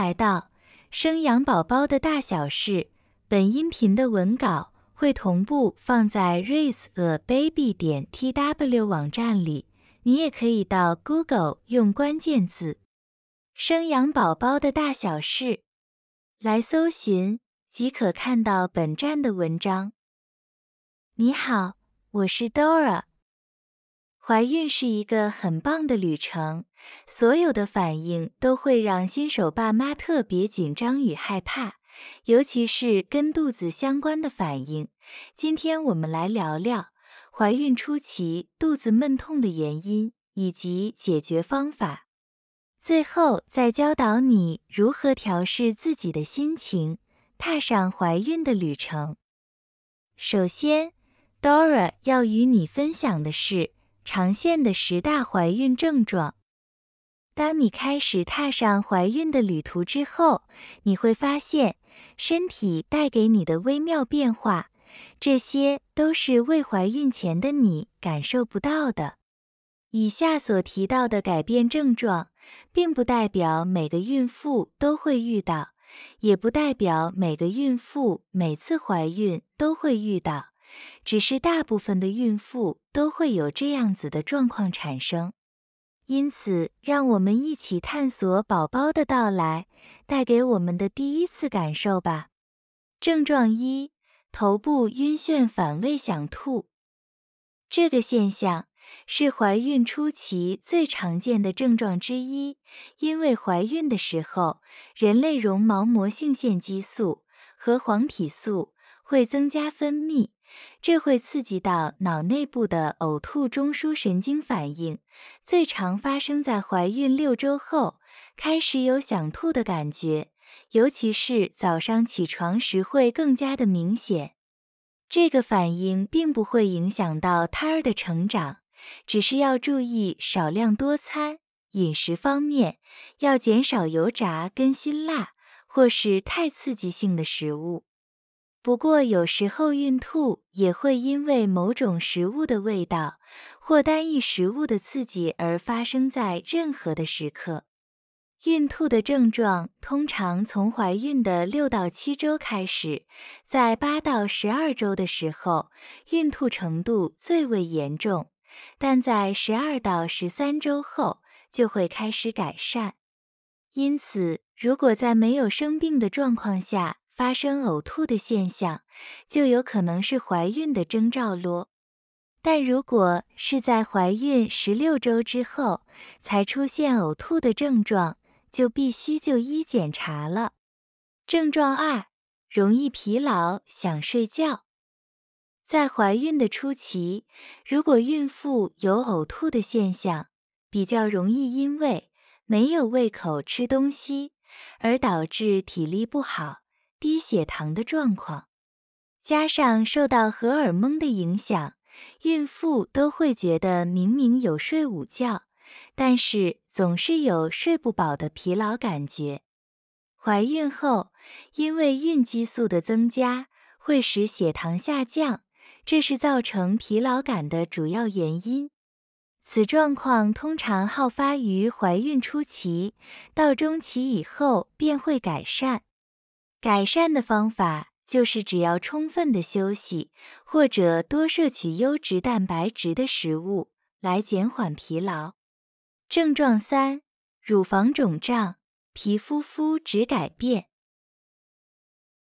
来到生养宝宝的大小事。本音频的文稿会同步放在 raise a baby 点 tw 网站里，你也可以到 Google 用关键字“生养宝宝的大小事”来搜寻，即可看到本站的文章。你好，我是 Dora。怀孕是一个很棒的旅程，所有的反应都会让新手爸妈特别紧张与害怕，尤其是跟肚子相关的反应。今天我们来聊聊怀孕初期肚子闷痛的原因以及解决方法，最后再教导你如何调试自己的心情，踏上怀孕的旅程。首先，Dora 要与你分享的是常见的十大怀孕症状。当你开始踏上怀孕的旅途之后，你会发现身体带给你的微妙变化，这些都是未怀孕前的你感受不到的。以下所提到的改变症状，并不代表每个孕妇都会遇到，也不代表每个孕妇每次怀孕都会遇到。只是大部分的孕妇都会有这样子的状况产生，因此，让我们一起探索宝宝的到来带给我们的第一次感受吧。症状一：头部晕眩、反胃、想吐。这个现象是怀孕初期最常见的症状之一，因为怀孕的时候，人类绒毛膜性腺激素和黄体素会增加分泌。这会刺激到脑内部的呕吐中枢神经反应，最常发生在怀孕六周后，开始有想吐的感觉，尤其是早上起床时会更加的明显。这个反应并不会影响到胎儿的成长，只是要注意少量多餐，饮食方面要减少油炸跟辛辣或是太刺激性的食物。不过，有时候孕吐也会因为某种食物的味道或单一食物的刺激而发生在任何的时刻。孕吐的症状通常从怀孕的六到七周开始，在八到十二周的时候，孕吐程度最为严重，但在十二到十三周后就会开始改善。因此，如果在没有生病的状况下，发生呕吐的现象，就有可能是怀孕的征兆咯。但如果是在怀孕十六周之后才出现呕吐的症状，就必须就医检查了。症状二：容易疲劳、想睡觉。在怀孕的初期，如果孕妇有呕吐的现象，比较容易因为没有胃口吃东西而导致体力不好。低血糖的状况，加上受到荷尔蒙的影响，孕妇都会觉得明明有睡午觉，但是总是有睡不饱的疲劳感觉。怀孕后，因为孕激素的增加会使血糖下降，这是造成疲劳感的主要原因。此状况通常好发于怀孕初期，到中期以后便会改善。改善的方法就是只要充分的休息，或者多摄取优质蛋白质的食物来减缓疲劳。症状三：乳房肿胀、皮肤肤质改变。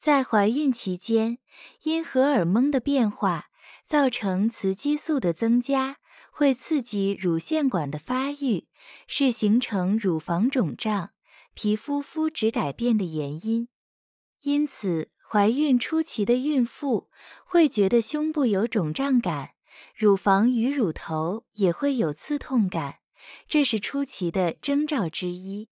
在怀孕期间，因荷尔蒙的变化造成雌激素的增加，会刺激乳腺管的发育，是形成乳房肿胀、皮肤肤质改变的原因。因此，怀孕初期的孕妇会觉得胸部有肿胀感，乳房与乳头也会有刺痛感，这是初期的征兆之一。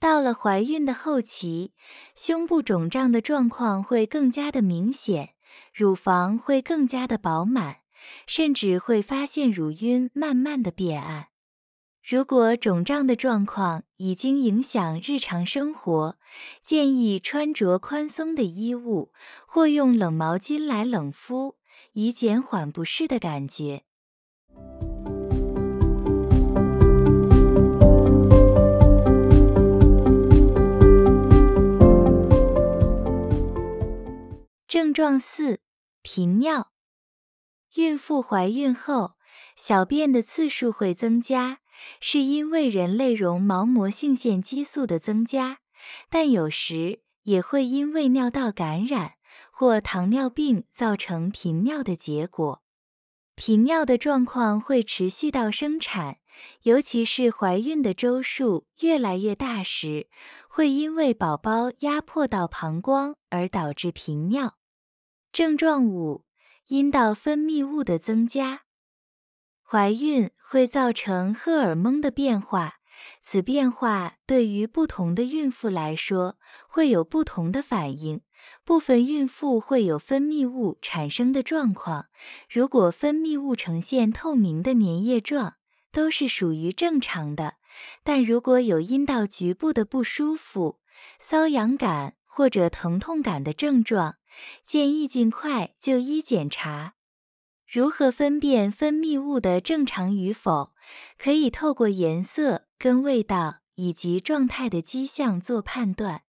到了怀孕的后期，胸部肿胀的状况会更加的明显，乳房会更加的饱满，甚至会发现乳晕慢慢的变暗。如果肿胀的状况已经影响日常生活建议穿着宽松的衣物或用冷毛巾来冷敷以减缓不适的感觉。症状四停尿。孕妇怀孕后小便的次数会增加是因为人类绒毛膜性腺激素的增加，但有时也会因为尿道感染或糖尿病造成频尿的结果。频尿的状况会持续到生产，尤其是怀孕的周数越来越大时，会因为宝宝压迫到膀胱而导致频尿。症状五：阴道分泌物的增加。怀孕会造成荷尔蒙的变化，此变化对于不同的孕妇来说会有不同的反应。部分孕妇会有分泌物产生的状况，如果分泌物呈现透明的粘液状，都是属于正常的。但如果有阴道局部的不舒服、瘙痒感或者疼痛感的症状，建议尽快就医检查。如何分辨分泌物的正常与否？可以透过颜色、跟味道以及状态的迹象做判断。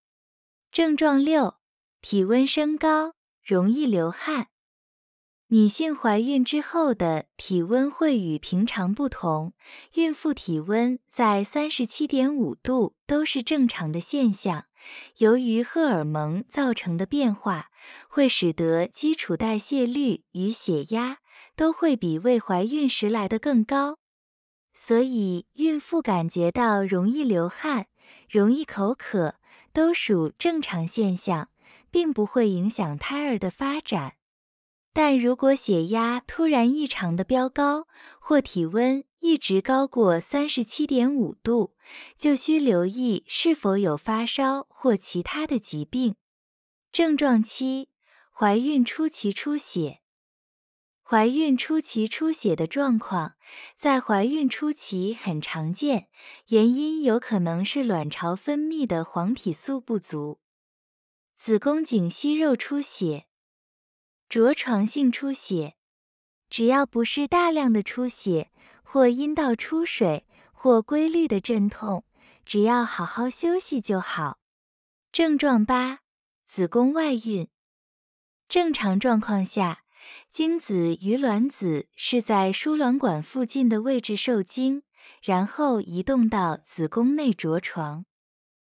症状六：体温升高，容易流汗。女性怀孕之后的体温会与平常不同，孕妇体温在三十七点五度都是正常的现象。由于荷尔蒙造成的变化，会使得基础代谢率与血压都会比未怀孕时来的更高，所以孕妇感觉到容易流汗、容易口渴，都属正常现象，并不会影响胎儿的发展。但如果血压突然异常的飙高，或体温一直高过三十七点五度，就需留意是否有发烧或其他的疾病。症状七：怀孕初期出血。怀孕初期出血的状况，在怀孕初期很常见，原因有可能是卵巢分泌的黄体素不足。子宫颈息肉出血。着床性出血，只要不是大量的出血或阴道出水或规律的阵痛，只要好好休息就好。症状八：子宫外孕。正常状况下，精子与卵子是在输卵管附近的位置受精，然后移动到子宫内着床。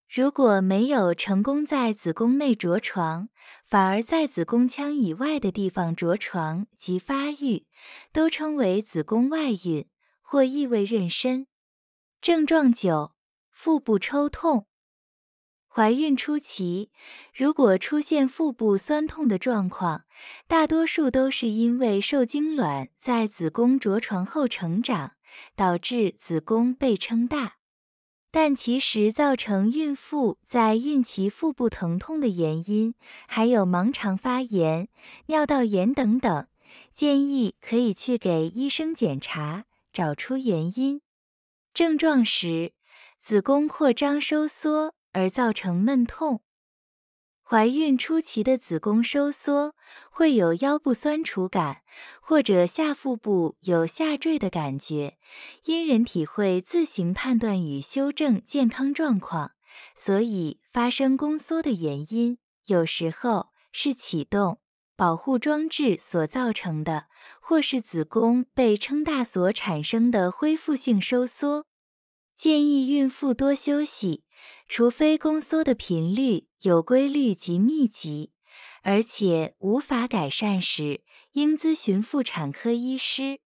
如果没有成功在子宫内着床，反而在子宫腔以外的地方着床及发育，都称为子宫外孕或异位妊娠。症状九：腹部抽痛。怀孕初期，如果出现腹部酸痛的状况，大多数都是因为受精卵在子宫着床后成长，导致子宫被撑大。但其实造成孕妇在孕期腹部疼痛的原因还有盲肠发炎、尿道炎等等，建议可以去给医生检查，找出原因。症状时，子宫扩张收缩而造成闷痛。怀孕初期的子宫收缩会有腰部酸楚感，或者下腹部有下坠的感觉，因人体会自行判断与修正健康状况，所以发生宫缩的原因有时候是启动保护装置所造成的，或是子宫被撑大所产生的恢复性收缩。建议孕妇多休息。除非宫缩的频率有规律及密集，而且无法改善时，应咨询妇产科医师。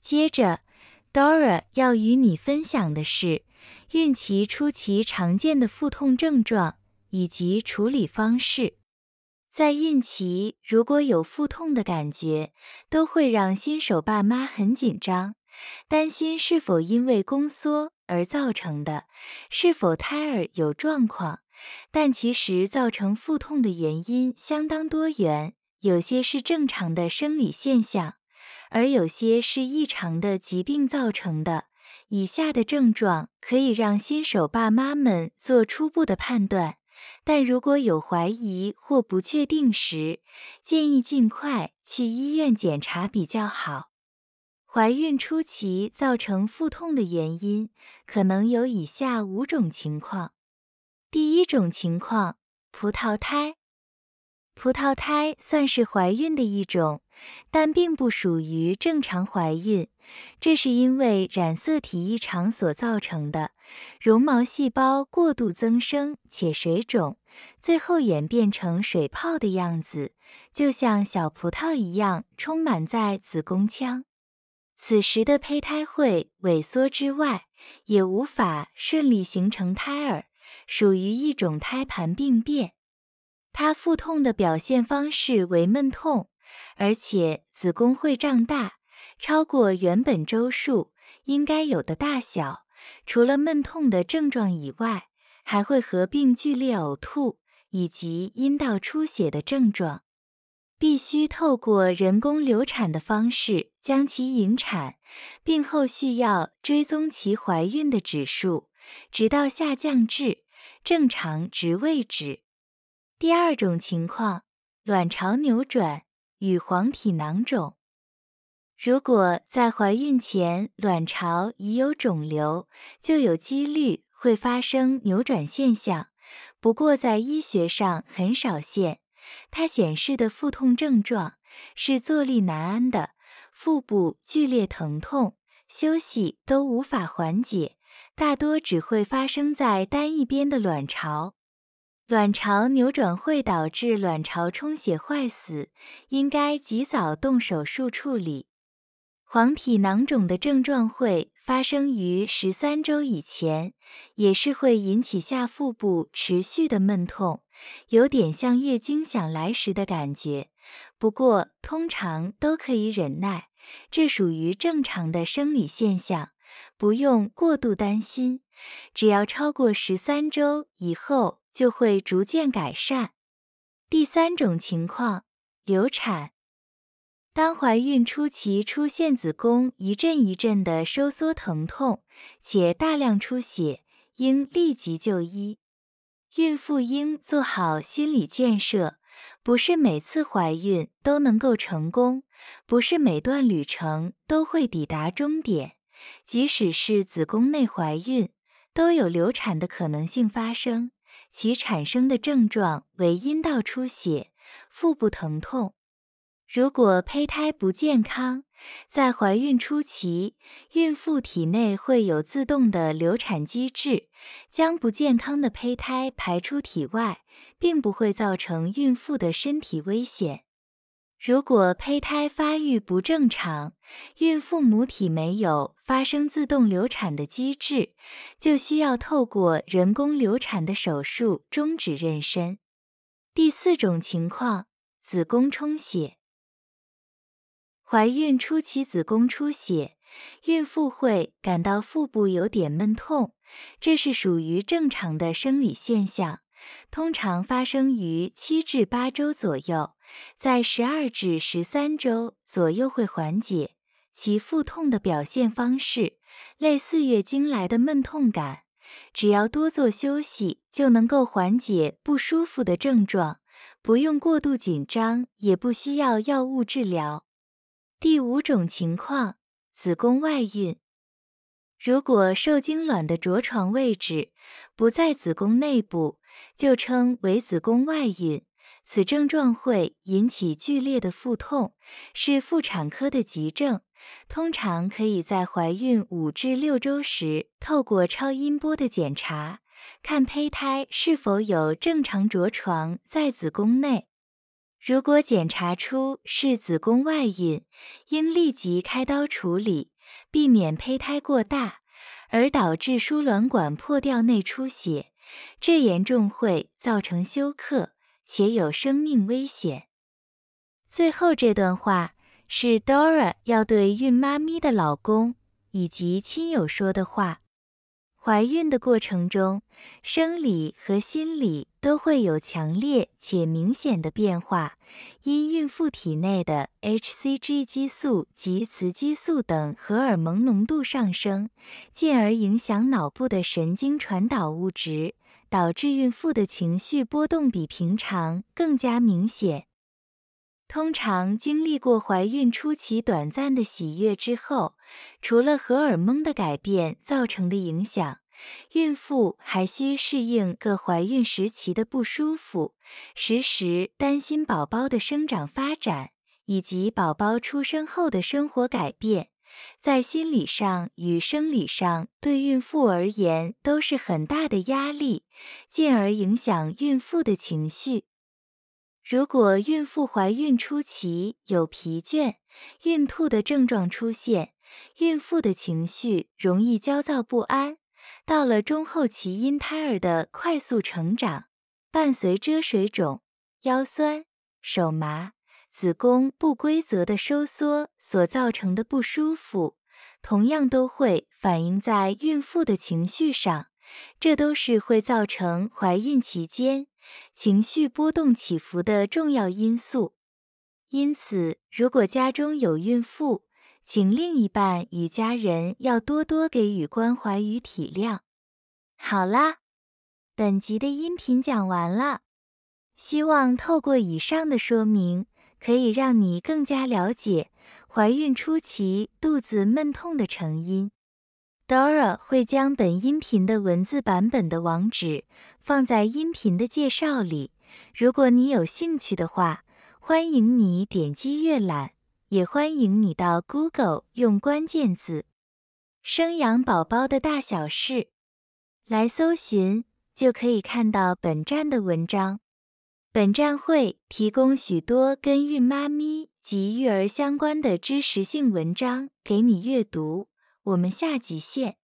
接着，Dora 要与你分享的是孕期初期常见的腹痛症状以及处理方式。在孕期，如果有腹痛的感觉，都会让新手爸妈很紧张，担心是否因为宫缩而造成的，是否胎儿有状况。但其实造成腹痛的原因相当多元，有些是正常的生理现象，而有些是异常的疾病造成的。以下的症状可以让新手爸妈们做初步的判断。但如果有怀疑或不确定时，建议尽快去医院检查比较好。怀孕初期造成腹痛的原因可能有以下五种情况。第一种情况，葡萄胎。葡萄胎算是怀孕的一种，但并不属于正常怀孕，这是因为染色体异常所造成的，绒毛细胞过度增生且水肿，最后演变成水泡的样子，就像小葡萄一样充满在子宫腔。此时的胚胎会萎缩之外，也无法顺利形成胎儿，属于一种胎盘病变。它腹痛的表现方式为闷痛，而且子宫会胀大，超过原本周数应该有的大小。除了闷痛的症状以外，还会合并剧烈呕吐以及阴道出血的症状。必须透过人工流产的方式将其引产，并后续要追踪其怀孕的指数，直到下降至正常值为止。第二种情况，卵巢扭转与黄体囊肿。如果在怀孕前卵巢已有肿瘤，就有几率会发生扭转现象，不过在医学上很少见。它显示的腹痛症状是坐立难安的，腹部剧烈疼痛，休息都无法缓解，大多只会发生在单一边的卵巢。卵巢扭转会导致卵巢充血坏死，应该及早动手术处理。黄体囊肿的症状会发生于十三周以前，也是会引起下腹部持续的闷痛。有点像月经想来时的感觉，不过通常都可以忍耐，这属于正常的生理现象，不用过度担心。只要超过十三周以后，就会逐渐改善。第三种情况，流产。当怀孕初期出现子宫一阵一阵的收缩疼痛，且大量出血，应立即就医。孕妇应做好心理建设，不是每次怀孕都能够成功，不是每段旅程都会抵达终点。即使是子宫内怀孕，都有流产的可能性发生，其产生的症状为阴道出血、腹部疼痛。如果胚胎不健康，在怀孕初期，孕妇体内会有自动的流产机制，将不健康的胚胎排出体外，并不会造成孕妇的身体危险。如果胚胎发育不正常，孕妇母体没有发生自动流产的机制，就需要透过人工流产的手术终止妊娠。第四种情况，子宫充血。怀孕初期子宫出血，孕妇会感到腹部有点闷痛，这是属于正常的生理现象，通常发生于七至八周左右，在十二至十三周左右会缓解。其腹痛的表现方式类似月经来的闷痛感，只要多做休息就能够缓解不舒服的症状，不用过度紧张，也不需要药物治疗。第五种情况，子宫外孕。如果受精卵的着床位置不在子宫内部，就称为子宫外孕。此症状会引起剧烈的腹痛，是妇产科的急症。通常可以在怀孕五至六周时，透过超音波的检查，看胚胎是否有正常着床在子宫内。如果检查出是子宫外孕，应立即开刀处理，避免胚胎过大而导致输卵管破掉内出血，这严重会造成休克且有生命危险。最后这段话是 Dora 要对孕妈咪的老公以及亲友说的话。怀孕的过程中，生理和心理都会有强烈且明显的变化，因孕妇体内的 hCG 激素及雌激素等荷尔蒙浓度上升，进而影响脑部的神经传导物质，导致孕妇的情绪波动比平常更加明显。通常经历过怀孕初期短暂的喜悦之后，除了荷尔蒙的改变造成的影响，孕妇还需适应各怀孕时期的不舒服，时时担心宝宝的生长发展以及宝宝出生后的生活改变，在心理上与生理上对孕妇而言都是很大的压力，进而影响孕妇的情绪。如果孕妇怀孕初期有疲倦、孕吐的症状出现，孕妇的情绪容易焦躁不安。到了中后期，因胎儿的快速成长，伴随着水肿、腰酸、手麻、子宫不规则的收缩所造成的不舒服，同样都会反映在孕妇的情绪上。这都是会造成怀孕期间。情绪波动起伏的重要因素，因此，如果家中有孕妇，请另一半与家人要多多给予关怀与体谅。好啦，本集的音频讲完了，希望透过以上的说明，可以让你更加了解怀孕初期肚子闷痛的成因。Dora 会将本音频的文字版本的网址放在音频的介绍里，如果你有兴趣的话，欢迎你点击阅览，也欢迎你到 Google 用关键字“生养宝宝的大小事”来搜寻，就可以看到本站的文章。本站会提供许多跟孕妈咪及育儿相关的知识性文章给你阅读。我们下集见。